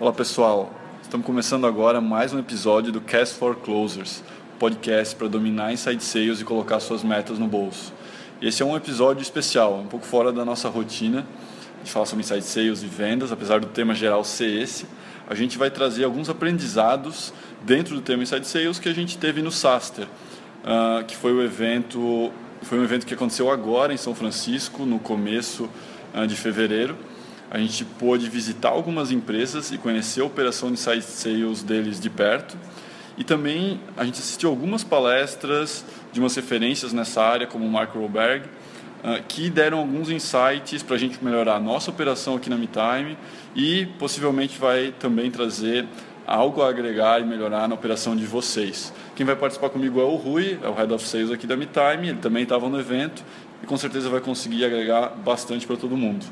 Olá pessoal, estamos começando agora mais um episódio do Cast for Closers, podcast para dominar inside sales e colocar suas metas no bolso. Esse é um episódio especial, um pouco fora da nossa rotina de falar sobre inside sales e vendas, apesar do tema geral ser esse. A gente vai trazer alguns aprendizados dentro do tema inside sales que a gente teve no Saster, uh, que foi o evento, foi um evento que aconteceu agora em São Francisco no começo uh, de fevereiro a gente pôde visitar algumas empresas e conhecer a operação de site sales deles de perto. E também a gente assistiu algumas palestras de umas referências nessa área, como o Mark Roberg, ah, que deram alguns insights para a gente melhorar a nossa operação aqui na MeTime e possivelmente vai também trazer algo a agregar e melhorar na operação de vocês. Quem vai participar comigo é o Rui, é o Head of Sales aqui da MeTime, ele também estava no evento e com certeza vai conseguir agregar bastante para todo mundo.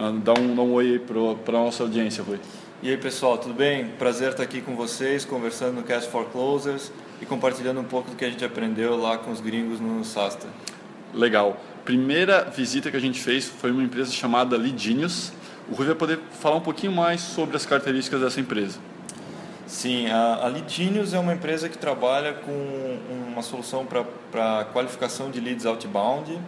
Ah, dá um, dá um oi aí para a nossa audiência, Rui. E aí pessoal, tudo bem? Prazer estar aqui com vocês, conversando no Cast for Closers e compartilhando um pouco do que a gente aprendeu lá com os gringos no Sasta. Legal. Primeira visita que a gente fez foi uma empresa chamada Lidinius. O Rui vai poder falar um pouquinho mais sobre as características dessa empresa. Sim, a, a Lidinius é uma empresa que trabalha com uma solução para qualificação de leads outbound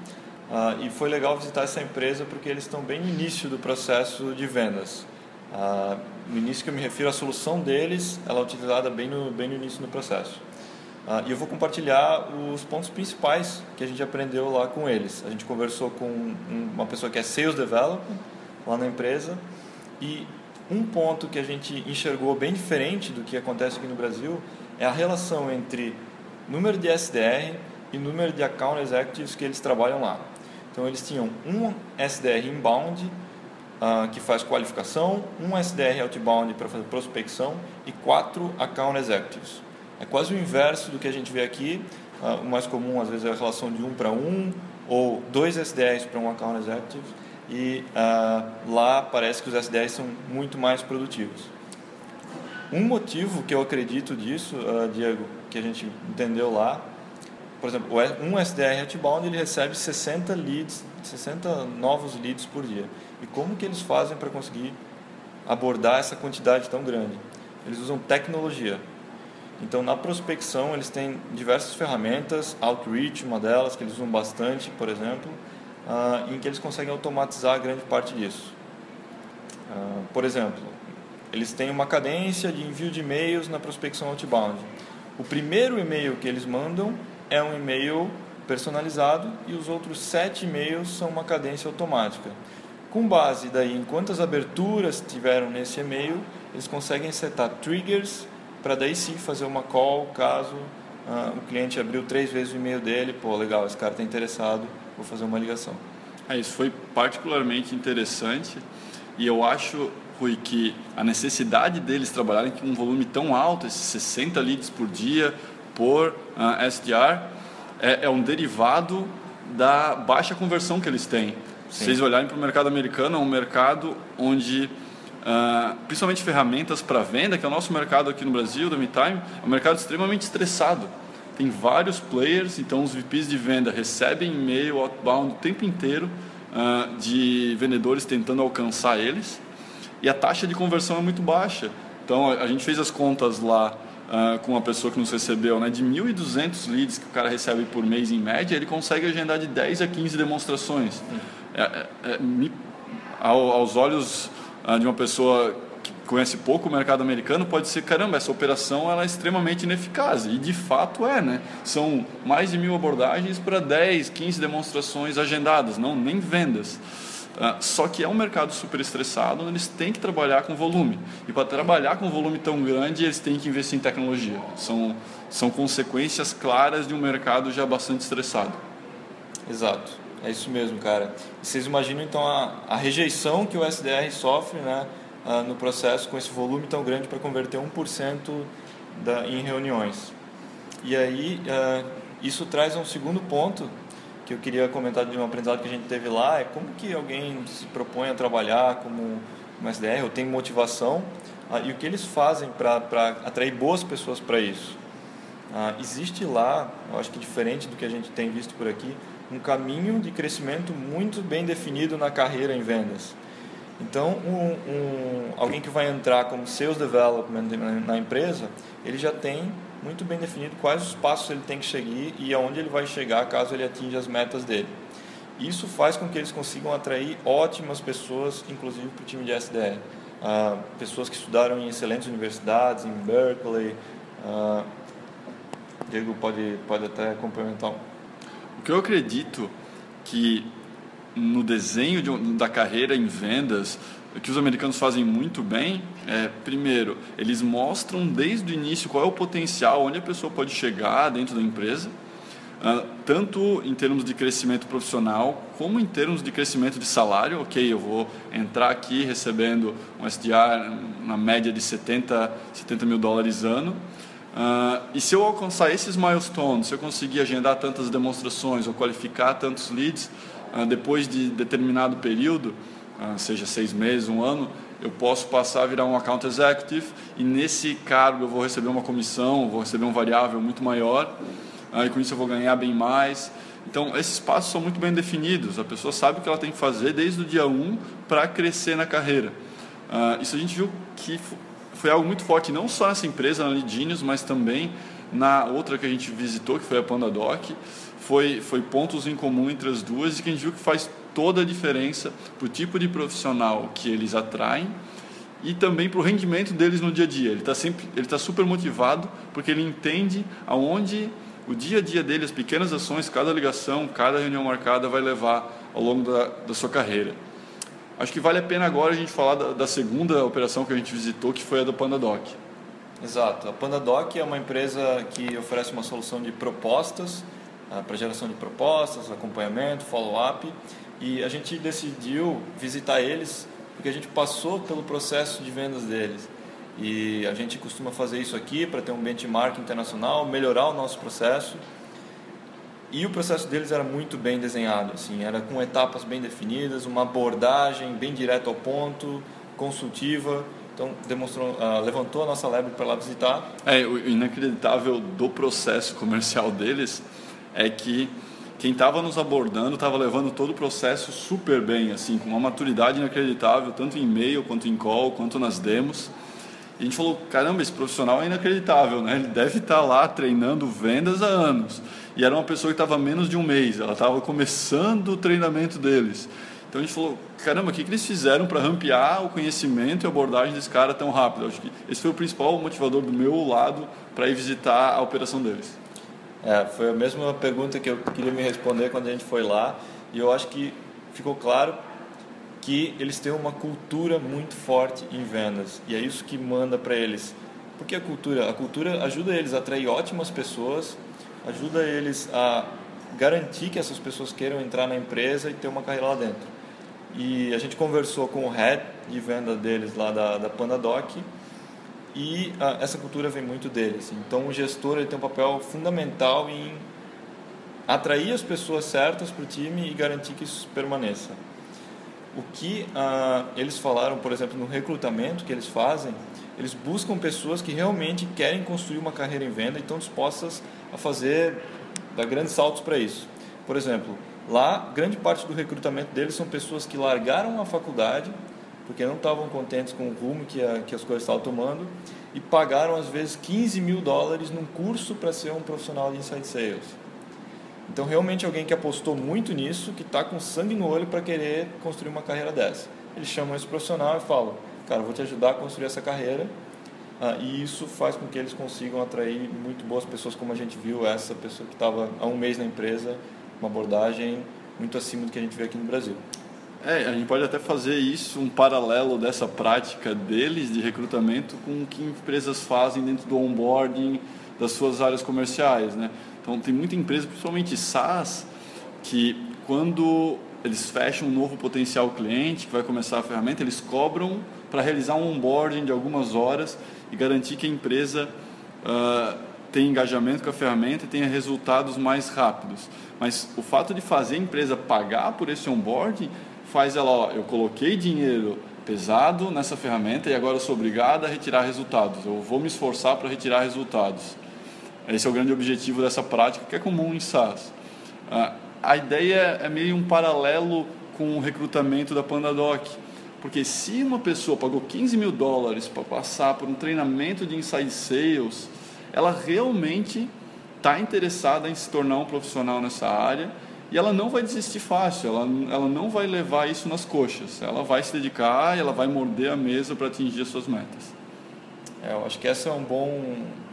Uh, e foi legal visitar essa empresa porque eles estão bem no início do processo de vendas. Uh, no início que eu me refiro à solução deles, ela é utilizada bem no, bem no início do processo. Uh, e eu vou compartilhar os pontos principais que a gente aprendeu lá com eles. A gente conversou com uma pessoa que é Sales Developer lá na empresa e um ponto que a gente enxergou bem diferente do que acontece aqui no Brasil é a relação entre número de SDR e número de Account Executives que eles trabalham lá. Então eles tinham um SDR inbound uh, que faz qualificação, um SDR outbound para fazer prospecção e quatro account executives. É quase o inverso do que a gente vê aqui. Uh, o mais comum às vezes é a relação de um para um ou dois SDRs para um account executive e uh, lá parece que os SDRs são muito mais produtivos. Um motivo que eu acredito disso, Diego, que a gente entendeu lá, por exemplo, um SDR outbound ele recebe 60 leads, 60 novos leads por dia. E como que eles fazem para conseguir abordar essa quantidade tão grande? Eles usam tecnologia. Então, na prospecção, eles têm diversas ferramentas, Outreach, uma delas, que eles usam bastante, por exemplo, uh, em que eles conseguem automatizar grande parte disso. Uh, por exemplo, eles têm uma cadência de envio de e-mails na prospecção outbound. O primeiro e-mail que eles mandam é um e-mail personalizado e os outros sete e-mails são uma cadência automática. Com base daí em quantas aberturas tiveram nesse e-mail, eles conseguem setar triggers para daí sim fazer uma call caso uh, o cliente abriu três vezes o e-mail dele, pô, legal, esse cara está interessado, vou fazer uma ligação. É, isso foi particularmente interessante e eu acho, Rui, que a necessidade deles trabalharem com um volume tão alto, esses 60 leads por dia, por uh, ah, SDR é, é, um derivado da baixa conversão que eles têm. Se vocês olharem para o mercado americano, é um mercado onde, uh, principalmente ferramentas para venda, que é o nosso mercado aqui no Brasil, da MeTime, é um mercado extremamente estressado. Tem vários players, então os VPs de venda recebem e-mail outbound o tempo inteiro uh, de vendedores tentando alcançar eles e a taxa de conversão é muito baixa. Então a gente fez as contas lá uh, com uma pessoa que nos recebeu, né, de 1.200 leads que o cara recebe por mês em média, ele consegue agendar de 10 a 15 demonstrações. É, é, é, me, ao, aos olhos uh, de uma pessoa que conhece pouco o mercado americano, pode ser, caramba, essa operação ela é extremamente ineficaz. E de fato é, né? São mais de mil abordagens para 10, 15 demonstrações agendadas, não nem vendas. Uh, só que é um mercado super estressado, eles têm que trabalhar com volume. E para trabalhar com volume tão grande, eles têm que investir em tecnologia. São, são consequências claras de um mercado já bastante estressado. Exato, é isso mesmo, cara. Vocês imaginam então a, a rejeição que o SDR sofre né, uh, no processo com esse volume tão grande para converter 1% da, em reuniões. E aí, uh, isso traz um segundo ponto que eu queria comentar de um aprendizado que a gente teve lá é como que alguém se propõe a trabalhar como uma SDR ou tem motivação ah, e o que eles fazem para atrair boas pessoas para isso. Ah, existe lá, eu acho que diferente do que a gente tem visto por aqui, um caminho de crescimento muito bem definido na carreira em vendas. Então, um, um, alguém que vai entrar como Sales Development na empresa, ele já tem muito bem definido quais os passos ele tem que seguir e aonde ele vai chegar caso ele atinja as metas dele. Isso faz com que eles consigam atrair ótimas pessoas, inclusive para o time de SDR. Ah, pessoas que estudaram em excelentes universidades, em Berkeley. Ah, Diego pode, pode até complementar. O que eu acredito que no desenho de, da carreira em vendas, que os americanos fazem muito bem é, primeiro, eles mostram desde o início qual é o potencial, onde a pessoa pode chegar dentro da empresa, uh, tanto em termos de crescimento profissional, como em termos de crescimento de salário. Ok, eu vou entrar aqui recebendo um SDR na média de 70, 70 mil dólares ano. Uh, e se eu alcançar esses milestones, se eu conseguir agendar tantas demonstrações ou qualificar tantos leads, uh, depois de determinado período, uh, seja seis meses, um ano, eu posso passar a virar um account executive e nesse cargo eu vou receber uma comissão, vou receber um variável muito maior e com isso eu vou ganhar bem mais. Então, esses passos são muito bem definidos. A pessoa sabe o que ela tem que fazer desde o dia 1 para crescer na carreira. Uh, isso a gente viu que foi algo muito forte, não só nessa empresa, na Lidinius, mas também na outra que a gente visitou, que foi a PandaDoc. Foi, foi pontos em comum entre as duas e que a gente viu que faz toda a diferença para o tipo de profissional que eles atraem e também para o rendimento deles no dia a dia. Ele está sempre, ele está super motivado porque ele entende aonde o dia a dia dele, as pequenas ações, cada ligação, cada reunião marcada vai levar ao longo da, da sua carreira. Acho que vale a pena agora a gente falar da, da segunda operação que a gente visitou, que foi a do PandaDoc. Exato. A PandaDoc é uma empresa que oferece uma solução de propostas, uh, para geração de propostas, acompanhamento, follow-up e a gente decidiu visitar eles porque a gente passou pelo processo de vendas deles. E a gente costuma fazer isso aqui para ter um benchmark internacional, melhorar o nosso processo. E o processo deles era muito bem desenhado, assim, era com etapas bem definidas, uma abordagem bem direta ao ponto, consultiva. Então, demonstrou, uh, levantou a nossa lebre para lá visitar. É, o inacreditável do processo comercial deles é que quem estava nos abordando estava levando todo o processo super bem, assim, com uma maturidade inacreditável, tanto em e-mail, quanto em call, quanto nas demos. E a gente falou, caramba, esse profissional é inacreditável, né? Ele deve estar tá lá treinando vendas há anos. E era uma pessoa que estava menos de um mês, ela estava começando o treinamento deles. Então a gente falou, caramba, o que, que eles fizeram para rampear o conhecimento e a abordagem desse cara tão rápido? Acho que esse foi o principal motivador do meu lado para ir visitar a operação deles. É, foi a mesma pergunta que eu queria me responder quando a gente foi lá e eu acho que ficou claro que eles têm uma cultura muito forte em vendas e é isso que manda para eles. Porque a cultura, a cultura ajuda eles a atrair ótimas pessoas, ajuda eles a garantir que essas pessoas queiram entrar na empresa e ter uma carreira lá dentro. E a gente conversou com o head de venda deles lá da, da PandaDoc e ah, essa cultura vem muito deles. Então o gestor ele tem um papel fundamental em atrair as pessoas certas para o time e garantir que isso permaneça. O que ah, eles falaram, por exemplo, no recrutamento que eles fazem, eles buscam pessoas que realmente querem construir uma carreira em venda e estão dispostas a fazer, dar grandes saltos para isso. Por exemplo, lá, grande parte do recrutamento deles são pessoas que largaram a faculdade porque não estavam contentes com o rumo que, a, que as coisas estavam tomando e pagaram às vezes 15 mil dólares num curso para ser um profissional de inside sales. Então realmente alguém que apostou muito nisso, que está com sangue no olho para querer construir uma carreira dessa. Eles chamam esse profissional e falam, cara, vou te ajudar a construir essa carreira ah, e isso faz com que eles consigam atrair muito boas pessoas, como a gente viu essa pessoa que estava há um mês na empresa, uma abordagem muito acima do que a gente vê aqui no Brasil. É, a gente pode até fazer isso, um paralelo dessa prática deles de recrutamento com o que empresas fazem dentro do onboarding das suas áreas comerciais, né? Então, tem muita empresa, principalmente SaaS, que quando eles fecham um novo potencial cliente que vai começar a ferramenta, eles cobram para realizar um onboarding de algumas horas e garantir que a empresa uh, tenha engajamento com a ferramenta e tenha resultados mais rápidos. Mas o fato de fazer a empresa pagar por esse onboarding faz ela, ó, eu coloquei dinheiro pesado nessa ferramenta e agora eu sou obrigado a retirar resultados. Eu vou me esforçar para retirar resultados. Esse é o grande objetivo dessa prática que é comum em SaaS. Ah, a ideia é meio um paralelo com o recrutamento da PandaDoc, Porque se uma pessoa pagou 15 mil dólares para passar por um treinamento de inside sales, ela realmente está interessada em se tornar um profissional nessa área e ela não vai desistir fácil, ela, ela não vai levar isso nas coxas, ela vai se dedicar e ela vai morder a mesa para atingir as suas metas. É, eu acho que esse é um bom,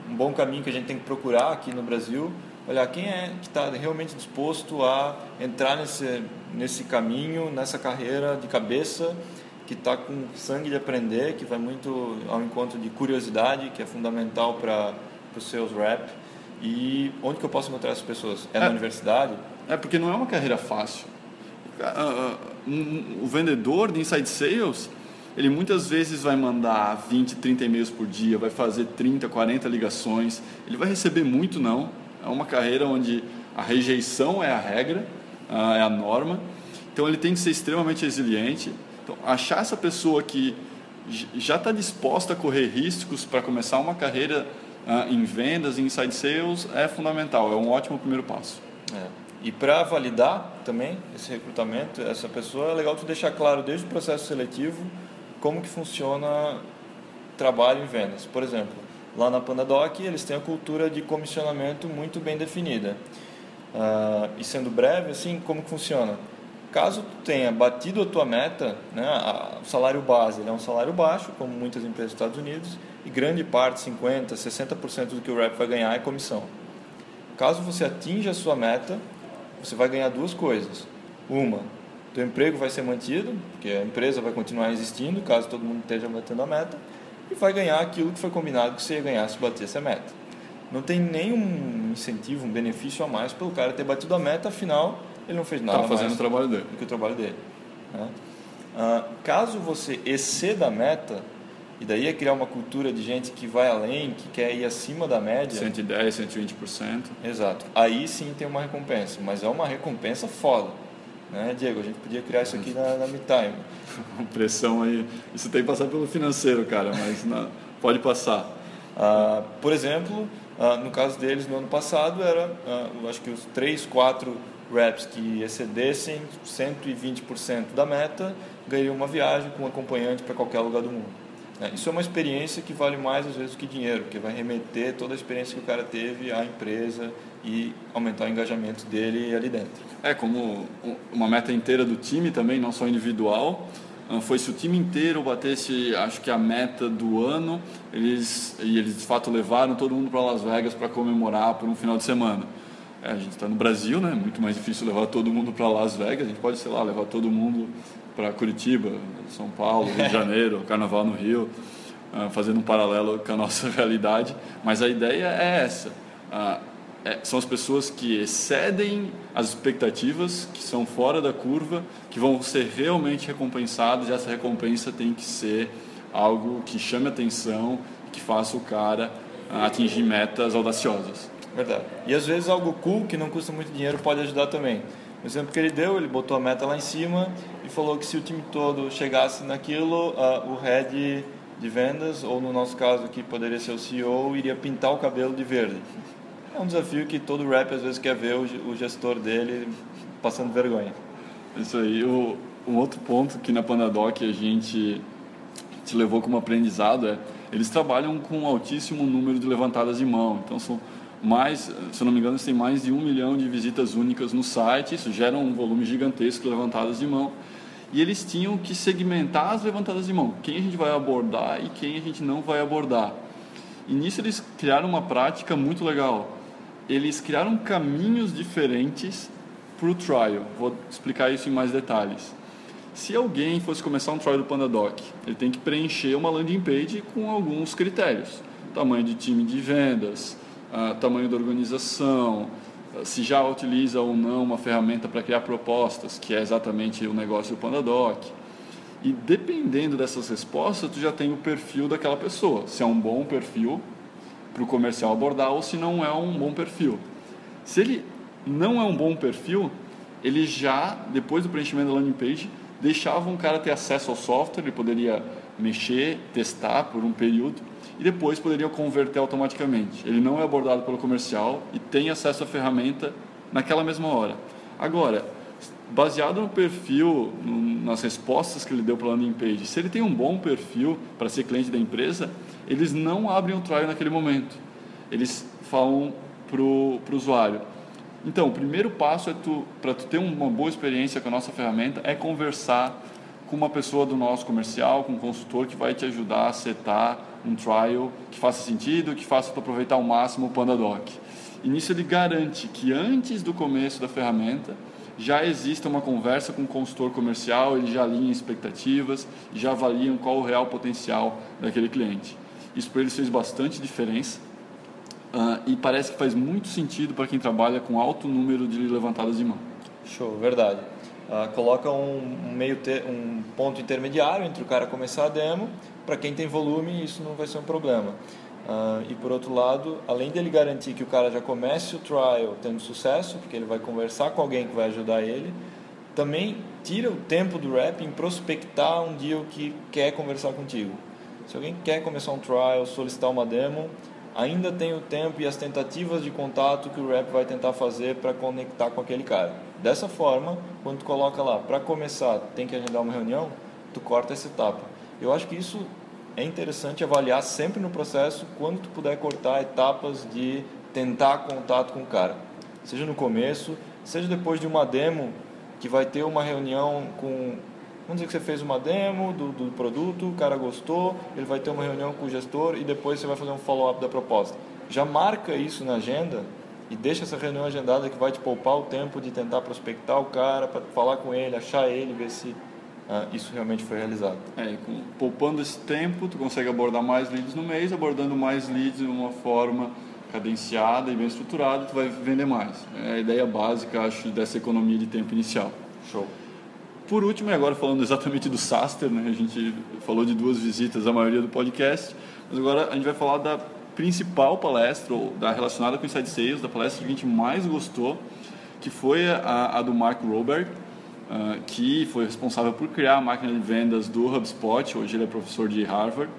um bom caminho que a gente tem que procurar aqui no Brasil, olhar quem é que está realmente disposto a entrar nesse, nesse caminho, nessa carreira de cabeça, que está com sangue de aprender, que vai muito ao encontro de curiosidade, que é fundamental para os seus rap. E onde que eu posso encontrar essas pessoas? É, é na universidade? É, porque não é uma carreira fácil. O vendedor de inside sales, ele muitas vezes vai mandar 20, 30 e-mails por dia, vai fazer 30, 40 ligações, ele vai receber muito não. É uma carreira onde a rejeição é a regra, é a norma. Então ele tem que ser extremamente resiliente. Então, achar essa pessoa que já está disposta a correr riscos para começar uma carreira em vendas, em inside sales, é fundamental, é um ótimo primeiro passo. É. E para validar também esse recrutamento, essa pessoa, é legal tu deixar claro desde o processo seletivo como que funciona trabalho em vendas. Por exemplo, lá na Pandadoc eles têm a cultura de comissionamento muito bem definida. Uh, e sendo breve, assim, como que funciona? Caso tu tenha batido a tua meta, né, a, o salário base é um salário baixo, como muitas empresas dos Estados Unidos, e grande parte, 50%, 60% do que o rep vai ganhar é comissão. Caso você atinja a sua meta, você vai ganhar duas coisas. Uma, teu emprego vai ser mantido, porque a empresa vai continuar existindo, caso todo mundo esteja batendo a meta, e vai ganhar aquilo que foi combinado que você ia ganhar se batesse a meta. Não tem nenhum incentivo, um benefício a mais pelo cara ter batido a meta, afinal, ele não fez nada tá fazendo o trabalho dele. do que o trabalho dele. Né? Ah, caso você exceda a meta, e daí é criar uma cultura de gente que vai além, que quer ir acima da média. 110, 120%. Exato. Aí sim tem uma recompensa, mas é uma recompensa foda. Né, Diego? A gente podia criar isso aqui na, na MeTime. Pressão aí. Isso tem que passar pelo financeiro, cara, mas pode passar. Ah, por exemplo, ah, no caso deles no ano passado, era ah, acho que os 3, 4 reps que excedessem 120% da meta ganhariam uma viagem com um acompanhante para qualquer lugar do mundo. É, isso é uma experiência que vale mais às vezes do que dinheiro, que vai remeter toda a experiência que o cara teve à empresa e aumentar o engajamento dele ali dentro. É como uma meta inteira do time também, não só individual. Ah, foi se o time inteiro batesse, acho que a meta do ano, eles e eles de fato levaram todo mundo para Las Vegas para comemorar por um final de semana. É, a gente está no Brasil, né? Muito mais difícil levar todo mundo para Las Vegas. A gente pode, sei lá, levar todo mundo para Curitiba, São Paulo, Rio de Janeiro, Carnaval no Rio, uh, fazendo um paralelo com a nossa realidade. Mas a ideia é essa. Uh, é, são as pessoas que excedem as expectativas, que são fora da curva, que vão ser realmente recompensadas e essa recompensa tem que ser algo que chame atenção, que faça o cara uh, atingir metas audaciosas. Verdade. E às vezes algo cool que não custa muito dinheiro pode ajudar também. O exemplo que ele deu, ele botou a meta lá em cima e falou que se o time todo chegasse naquilo, uh, o head de vendas, ou no nosso caso aqui poderia ser o CEO, iria pintar o cabelo de verde. É um desafio que todo rap às vezes quer ver o, gestor dele passando vergonha. Isso aí. O, um outro ponto que na Pandadoc a gente te levou como aprendizado é eles trabalham com um altíssimo número de levantadas de mão. Então são mais, se não me engano, tem mais de um milhão de visitas únicas no site, isso gera um volume gigantesco de levantadas de mão. E eles tinham que segmentar as levantadas de mão, quem a gente vai abordar e quem a gente não vai abordar. E nisso eles criaram uma prática muito legal. Eles criaram caminhos diferentes para o trial. Vou explicar isso em mais detalhes. Se alguém fosse começar um trial do PandaDoc, ele tem que preencher uma landing page com alguns critérios. Tamanho de time de vendas, tamanho da organização, uh, se já utiliza ou não uma ferramenta para criar propostas, que é exatamente o negócio do PandaDoc. E dependendo dessas respostas, tu já tem o perfil daquela pessoa, se é um bom perfil para o comercial abordar ou se não é um bom perfil. Se ele não é um bom perfil, ele já, depois do preenchimento da landing page, deixava um cara ter acesso ao software, ele poderia mexer, testar por um período e depois poderia converter automaticamente. Ele não é abordado pelo comercial e tem acesso à ferramenta naquela mesma hora. Agora, baseado no perfil, nas respostas que ele deu para a landing page, se ele tem um bom perfil para ser cliente da empresa, eles não abrem o trial naquele momento. Eles falam para o usuário. Então, o primeiro passo é para tu ter uma boa experiência com a nossa ferramenta é conversar com uma pessoa do nosso comercial, com um consultor que vai te ajudar a setar um trial que faça sentido, que faça tu aproveitar ao máximo o PandaDoc. E nisso ele garante que antes do começo da ferramenta já exista uma conversa com o consultor comercial, ele já alinha expectativas, já avaliam qual o real potencial daquele cliente. Isso para eles fez bastante diferença uh, e parece que faz muito sentido para quem trabalha com alto número de levantadas de mão. Show, verdade. Uh, coloca um, um meio um ponto intermediário entre o cara começar a demo, para quem tem volume isso não vai ser um problema. Uh, e por outro lado, além dele garantir que o cara já comece o trial tendo sucesso, porque ele vai conversar com alguém que vai ajudar ele, também tira o tempo do rap em prospectar um dia o que quer conversar contigo. Se alguém quer começar um trial, solicitar uma demo, ainda tem o tempo e as tentativas de contato que o rep vai tentar fazer para conectar com aquele cara. Dessa forma, quando tu coloca lá, para começar, tem que agendar uma reunião, tu corta essa etapa. Eu acho que isso é interessante avaliar sempre no processo quando tu puder cortar etapas de tentar contato com o cara. Seja no começo, seja depois de uma demo que vai ter uma reunião com Vamos dizer que você fez uma demo do, do produto, o cara gostou, ele vai ter uma reunião com o gestor e depois você vai fazer um follow-up da proposta. Já marca isso na agenda e deixa essa reunião agendada que vai te poupar o tempo de tentar prospectar o cara, para falar com ele, achar ele, ver se ah, isso realmente foi realizado. É, com, poupando esse tempo, tu consegue abordar mais leads no mês, abordando mais leads de uma forma cadenciada e bem estruturada, tu vai vender mais. É a ideia básica, acho, dessa economia de tempo inicial. Show. Por último, e agora falando exatamente do Saster, né? a gente falou de duas visitas, a maioria do podcast, mas agora a gente vai falar da principal palestra, ou da relacionada com Inside Sales, da palestra que a gente mais gostou, que foi a, a do Mark Roberg, uh, que foi responsável por criar a máquina de vendas do HubSpot, hoje ele é professor de Harvard,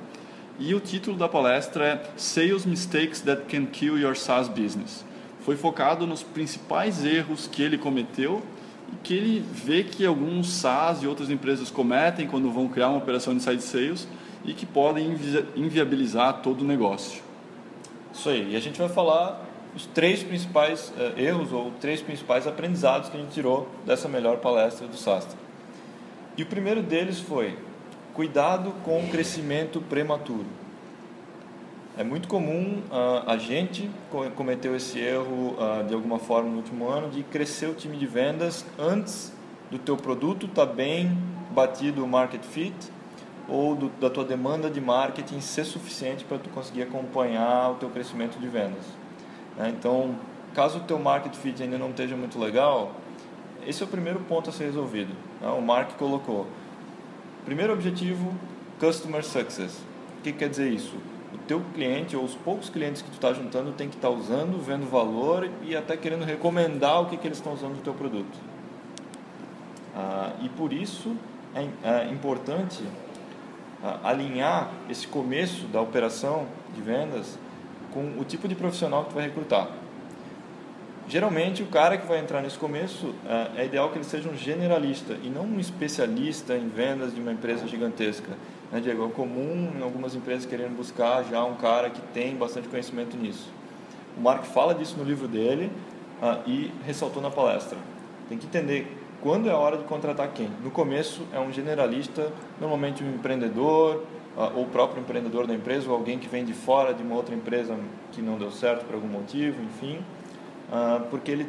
e o título da palestra é Sales Mistakes That Can Kill Your SaaS Business. Foi focado nos principais erros que ele cometeu que ele vê que alguns SaaS e outras empresas cometem quando vão criar uma operação de side sales e que podem inviabilizar todo o negócio. Isso aí. E a gente vai falar os três principais uh, erros ou três principais aprendizados que a gente tirou dessa melhor palestra do Sastre. E o primeiro deles foi cuidado com o crescimento prematuro. É muito comum uh, a gente cometeu esse erro uh, de alguma forma no último ano de crescer o time de vendas antes do teu produto estar tá bem batido o market fit ou do, da tua demanda de marketing ser suficiente para tu conseguir acompanhar o teu crescimento de vendas. Né? Então, caso o teu market fit ainda não esteja muito legal, esse é o primeiro ponto a ser resolvido. Né? O Mark colocou. Primeiro objetivo, Customer Success. O que quer dizer isso? O teu cliente ou os poucos clientes que tu está juntando tem que estar tá usando, vendo valor e até querendo recomendar o que, que eles estão usando do teu produto. Ah, e por isso é, é importante ah, alinhar esse começo da operação de vendas com o tipo de profissional que tu vai recrutar. Geralmente, o cara que vai entrar nesse começo é, é ideal que ele seja um generalista e não um especialista em vendas de uma empresa gigantesca né, Diego? É comum em algumas empresas querendo buscar já um cara que tem bastante conhecimento nisso. O Mark fala disso no livro dele uh, e ressaltou na palestra. Tem que entender quando é a hora de contratar quem. No começo é um generalista, normalmente um empreendedor, uh, ou o próprio empreendedor da empresa, ou alguém que vem de fora de uma outra empresa que não deu certo por algum motivo, enfim. Uh, porque ele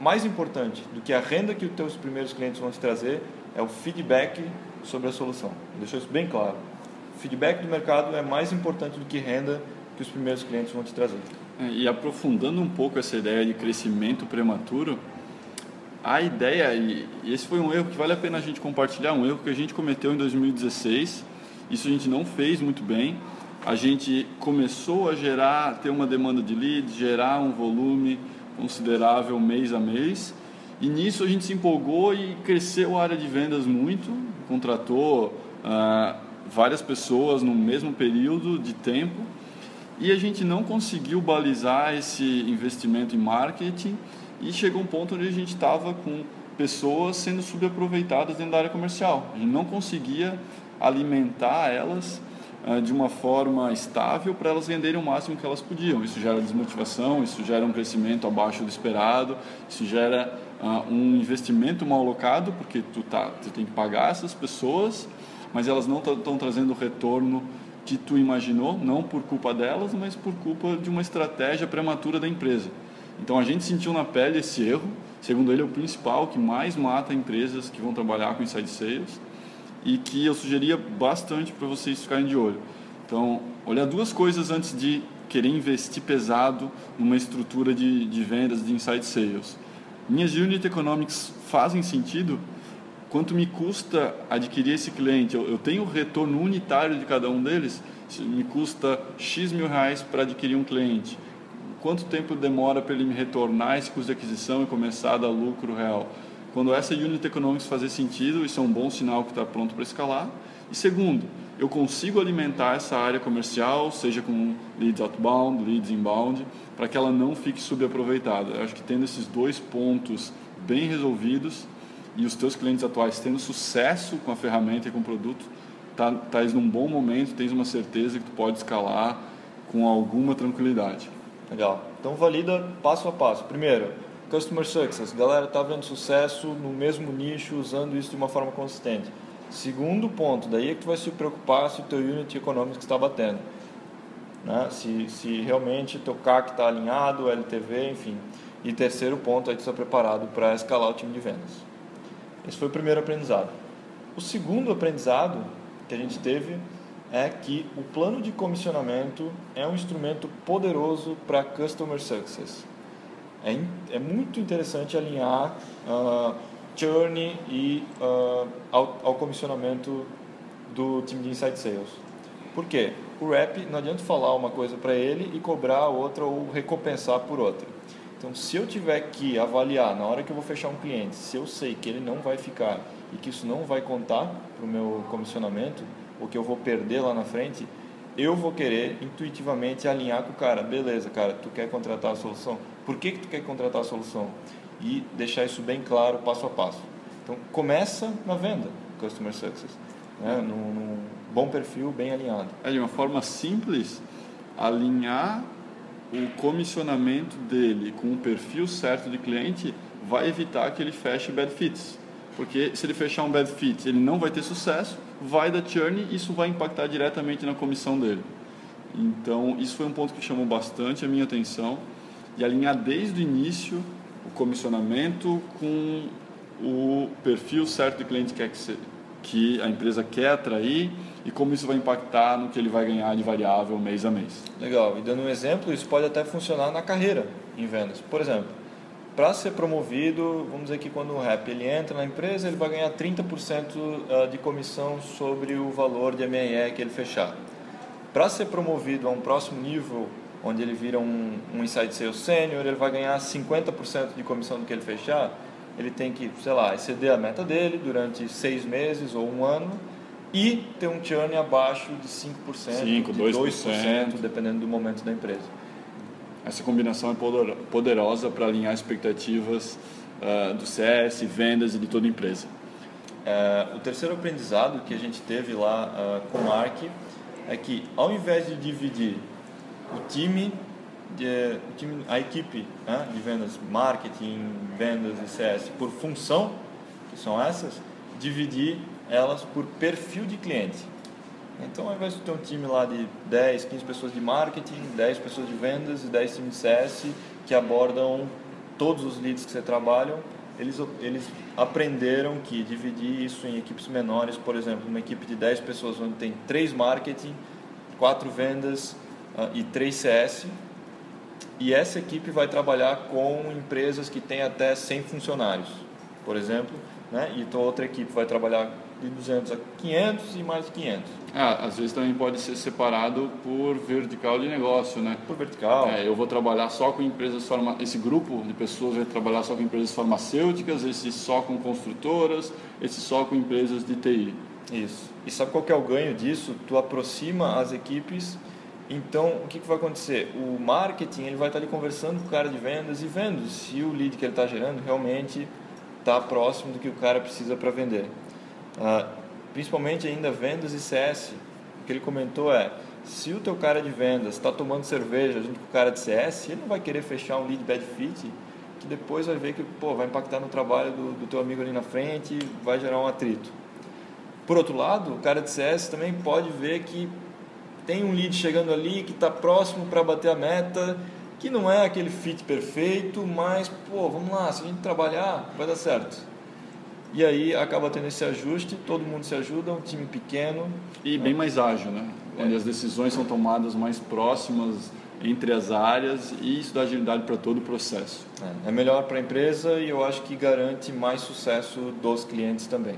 mais importante do que a renda que os teus primeiros clientes vão te trazer é o feedback sobre a solução. Deixou isso bem claro. Feedback do mercado é mais importante do que renda que os primeiros clientes vão te trazer. É, e aprofundando um pouco essa ideia de crescimento prematuro, a ideia, e esse foi um erro que vale a pena a gente compartilhar, um erro que a gente cometeu em 2016, isso a gente não fez muito bem, a gente começou a gerar, ter uma demanda de leads, gerar um volume considerável mês a mês, e nisso a gente se empolgou e cresceu a área de vendas muito, contratou ah, várias pessoas no mesmo período de tempo e a gente não conseguiu balizar esse investimento em marketing e chegou um ponto onde a gente estava com pessoas sendo subaproveitadas dentro da área comercial. A gente não conseguia alimentar elas uh, de uma forma estável para elas venderem o máximo que elas podiam. Isso gera desmotivação, isso gera um crescimento abaixo do esperado, isso gera uh, um investimento mal alocado, porque tu, tá, tu tem que pagar essas pessoas, mas elas não estão trazendo o retorno que tu imaginou, não por culpa delas, mas por culpa de uma estratégia prematura da empresa. Então a gente sentiu na pele esse erro, segundo ele é o principal que mais mata empresas que vão trabalhar com inside sales e que eu sugeria bastante para vocês ficarem de olho. Então, olhar duas coisas antes de querer investir pesado numa estrutura de, de vendas de inside sales. Minhas unit economics fazem sentido? Quanto me custa adquirir esse cliente? Eu, eu tenho o retorno unitário de cada um deles? Me custa X mil reais para adquirir um cliente quanto tempo demora para ele me retornar esse custo de aquisição e começar a dar lucro real. Quando essa unit economics fazer sentido, isso é um bom sinal que está pronto para escalar. E segundo, eu consigo alimentar essa área comercial, seja com leads outbound, leads inbound, para que ela não fique subaproveitada. Eu acho que tendo esses dois pontos bem resolvidos e os teus clientes atuais tendo sucesso com a ferramenta e com o produto, tá, tá num bom momento, tens uma certeza que tu pode escalar com alguma tranquilidade. Legal. Então valida passo a passo. Primeiro, Customer Success. Galera está vendo sucesso no mesmo nicho, usando isso de uma forma consistente. Segundo ponto, daí é que tu vai se preocupar se o teu Unit Economics está batendo. Né? Se, se realmente teu CAC está alinhado, LTV, enfim. E terceiro ponto, aí tu está preparado para escalar o time de vendas. Esse foi o primeiro aprendizado. O segundo aprendizado que a gente teve é que o plano de comissionamento é um instrumento poderoso para customer success. É, é muito interessante alinhar uh, churn e uh, ao, ao, comissionamento do time de inside sales. Por quê? O rep não adianta falar uma coisa para ele e cobrar outra ou recompensar por outra. Então, se eu tiver que avaliar na hora que eu vou fechar um cliente, se eu sei que ele não vai ficar e que isso não vai contar para o meu comissionamento, o que eu vou perder lá na frente, eu vou querer intuitivamente alinhar com o cara. Beleza, cara, tu quer contratar a solução? Por que, que tu quer contratar a solução? E deixar isso bem claro, passo a passo. Então, começa na venda, Customer Success. Né? Num, num bom perfil, bem alinhado. É de uma forma simples, alinhar o comissionamento dele com o perfil certo de cliente vai evitar que ele feche bad fits. Porque se ele fechar um bad fit, ele não vai ter sucesso, vai da churn e isso vai impactar diretamente na comissão dele. Então, isso foi um ponto que chamou bastante a minha atenção e alinhar desde o início o comissionamento com o perfil certo de cliente que, é que, que a empresa quer atrair e como isso vai impactar no que ele vai ganhar de variável mês a mês. Legal. E dando um exemplo, isso pode até funcionar na carreira em vendas. Por exemplo, para ser promovido, vamos dizer que quando o rep ele entra na empresa, ele vai ganhar 30% ah, de comissão sobre o valor de MRE que ele fechar. Para ser promovido a um próximo nível, onde ele vira um, um Inside Sales Senior, ele vai ganhar 50% de comissão do que ele fechar, ele tem que, sei lá, exceder a meta dele durante seis meses ou um ano e ter um churn abaixo de 5%, 5 de 2%, 2% dependendo do momento da empresa essa combinação é poderosa para alinhar expectativas uh, do CS, vendas e de toda a empresa. É, o terceiro aprendizado que a gente teve lá uh, com o Mark é que ao invés de dividir o time, de, o time a equipe né, de vendas, marketing, vendas e CS por função, que são essas, dividir elas por perfil de cliente. Então, ao invés de ter um time lá de 10, 15 pessoas de marketing, 10 pessoas de vendas e 10 times de CS que abordam todos os leads que você trabalha, eles, eles aprenderam que dividir isso em equipes menores, por exemplo, uma equipe de 10 pessoas onde tem 3 marketing, 4 vendas e 3 CS, e essa equipe vai trabalhar com empresas que têm até 100 funcionários, por exemplo, né? e então outra equipe vai trabalhar de 200 a 500 e mais 500. Ah, às vezes também pode ser separado por vertical de negócio, né? Por vertical. É, eu vou trabalhar só com empresas farma... esse grupo de pessoas vai trabalhar só com empresas farmacêuticas, esse só com construtoras, esse só com empresas de TI. Isso. E sabe qual que é o ganho disso? Tu aproxima as equipes. Então, o que, que vai acontecer? O marketing ele vai estar ali conversando com o cara de vendas e vendo se o lead que ele está gerando realmente está próximo do que o cara precisa para vender. Uh, principalmente ainda vendas e CS. O que ele comentou é, se o teu cara de vendas está tomando cerveja junto com o cara de CS, ele não vai querer fechar um lead bad fit, que depois vai ver que pô, vai impactar no trabalho do, do teu amigo ali na frente, vai gerar um atrito. Por outro lado, o cara de CS também pode ver que tem um lead chegando ali que está próximo para bater a meta, que não é aquele fit perfeito, mas pô, vamos lá, se a gente trabalhar, vai dar certo. E aí acaba tendo esse ajuste, todo mundo se ajuda, um time pequeno. E bem mais ágil, né? É. Onde as decisões são tomadas mais próximas entre as áreas e isso dá agilidade para todo o processo. É, é melhor para a empresa e eu acho que garante mais sucesso dos clientes também.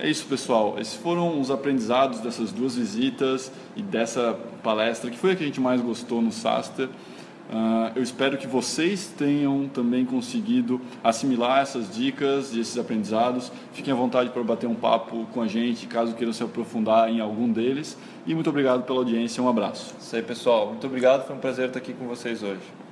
É isso, pessoal. Esses foram os aprendizados dessas duas visitas e dessa palestra, que foi a que a gente mais gostou no SASTER. Uh, eu espero que vocês tenham também conseguido assimilar essas dicas e esses aprendizados. Fiquem à vontade para bater um papo com a gente, caso queiram se aprofundar em algum deles. E muito obrigado pela audiência. Um abraço. Isso aí, pessoal. Muito obrigado. Foi um prazer estar aqui com vocês hoje.